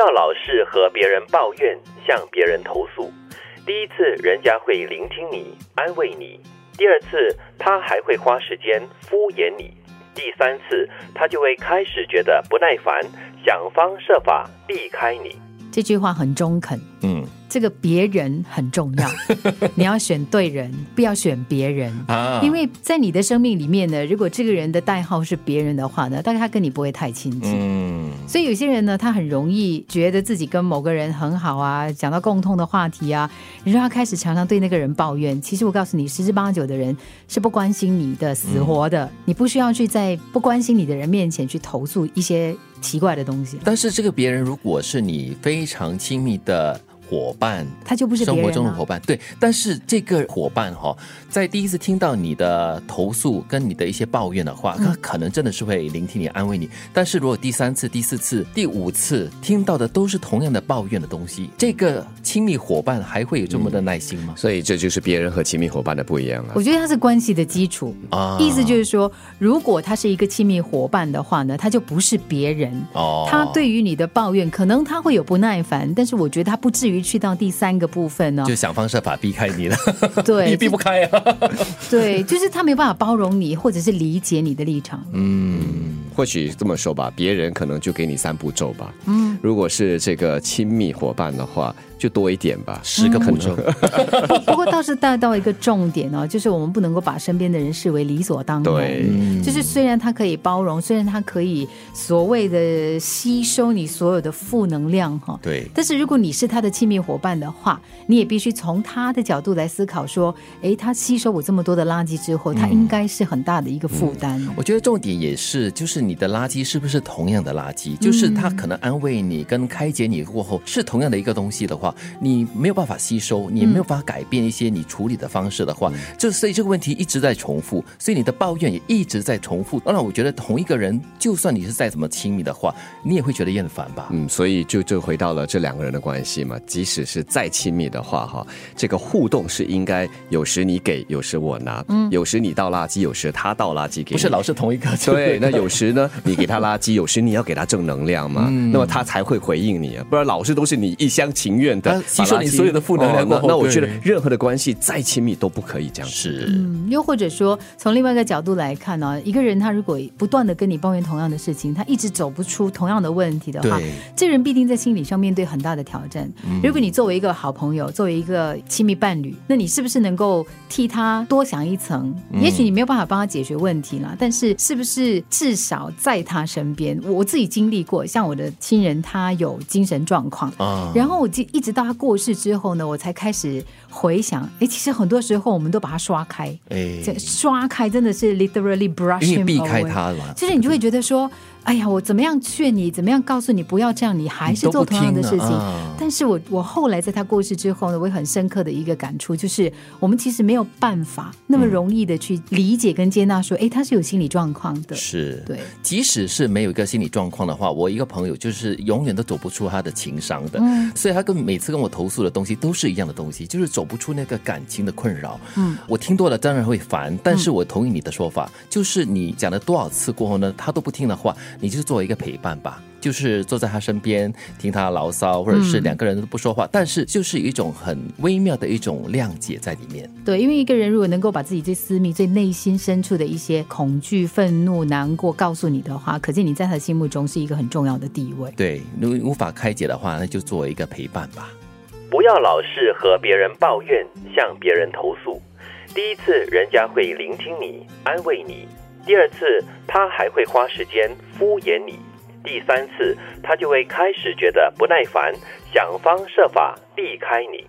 要老是和别人抱怨，向别人投诉。第一次，人家会聆听你，安慰你；第二次，他还会花时间敷衍你；第三次，他就会开始觉得不耐烦，想方设法避开你。这句话很中肯。嗯这个别人很重要，你要选对人，不要选别人。啊因为在你的生命里面呢，如果这个人的代号是别人的话呢，大概他跟你不会太亲近。嗯所以有些人呢，他很容易觉得自己跟某个人很好啊，讲到共通的话题啊，你让他开始常常对那个人抱怨。其实我告诉你，十之八九的人是不关心你的死活的，你不需要去在不关心你的人面前去投诉一些奇怪的东西，但是这个别人如果是你非常亲密的伙伴，他就不是、啊、生活中的伙伴，对。但是这个伙伴哈、在第一次听到你的投诉跟你的一些抱怨的话，嗯他可能真的是会聆听你、安慰你。但是如果第三次、第四次、第五次听到的都是同样的抱怨的东西，这个亲密伙伴还会有这么的耐心吗？所以这就是别人和亲密伙伴的不一样了我。觉得它是关系的基础。啊意思就是说，如果他是一个亲密伙伴的话呢，他就不是别人。哦他对于你的抱怨，可能他会有不耐烦，但是我觉得他不至于去到第三个部分呢、就想方设法避开你了，对你避不开啊。对，就是他没有办法包容你，或者是理解你的立场。嗯，或许这么说吧，别人可能就给你三步骤吧。嗯，如果是这个亲密伙伴的话，就多一点吧。十个步骤，带到一个重点哦，就是我们不能够把身边的人视为理所当然。对，就是虽然他可以包容，虽然他可以所谓的吸收你所有的负能量哈，对但是如果你是他的亲密伙伴的话，你也必须从他的角度来思考，说，诶，他吸收我这么多的垃圾之后，他应该是很大的一个负担。我觉得重点也是，就是你的垃圾是不是同样的垃圾？就是他可能安慰你跟开解你过后是同样的一个东西的话，你没有办法吸收，你没有办法改变一些你处理的方式的话，就所以这个问题一直在重复，所以你的抱怨也一直在重复。当然，我觉得同一个人，就算你是再怎么亲密的话，你也会觉得厌烦吧？嗯，所以就就回到了这两个人的关系嘛。即使是再亲密的话，哈，这个互动是应该有时你给，有时我拿，嗯，有时你倒垃圾，有时他倒垃圾给你，不是老是同一个，对，那有时呢，你给他垃圾，有时你要给他正能量嘛，那么他才会回应你啊，不然老是都是你一厢情愿的他吸收你所有的负能量哦过后对那那我觉得任何的关系再亲密都不可以这样。是。嗯，又或者说，从另外一个角度来看呢、一个人他如果不断的跟你抱怨同样的事情，他一直走不出同样的问题的话对，这人必定在心理上面对很大的挑战。如果你作为一个好朋友，作为一个亲密伴侣，那你是不是能够替他多想一层？也许你没有办法帮他解决问题啦，但是是不是至少在他身边？我自己经历过，像我的亲人，他有精神状况，啊然后我就一直到他过世之后呢，我才开始回想，哎，其实很多时候我们都把它刷开，哎，这刷开真的是 literally brush 因为 him 避开 away 就是你就会觉得说，哎呀，我怎么样劝你，怎么样告诉你不要这样，你还是做同样的事情。但是我我后来在他过世之后呢，我有很深刻的一个感触，就是我们其实没有办法那么容易的去理解跟接纳说，哎、他是有心理状况的。是，对，即使是没有一个心理状况的话，我一个朋友就是永远都走不出他的情商的，嗯。所以他跟每次跟我投诉的东西都是一样的东西，就是走不出那个感情的困扰。嗯，我听多了当然会烦，但是我同意你的说法，就是你讲了多少次过后呢，他都不听的话，你就作为一个陪伴吧。就是坐在他身边听他牢骚，或者是两个人都不说话，但是就是有一种很微妙的一种谅解在里面。对，因为一个人如果能够把自己最私密、最内心深处的一些恐惧、愤怒、难过告诉你的话，可见你在他的心目中是一个很重要的地位。对，如果无法开解的话，那就作为一个陪伴吧。不要老是和别人抱怨，向别人投诉。第一次，人家会聆听你，安慰你；第二次，他还会花时间敷衍你；第三次，他就会开始觉得不耐烦，想方设法避开你。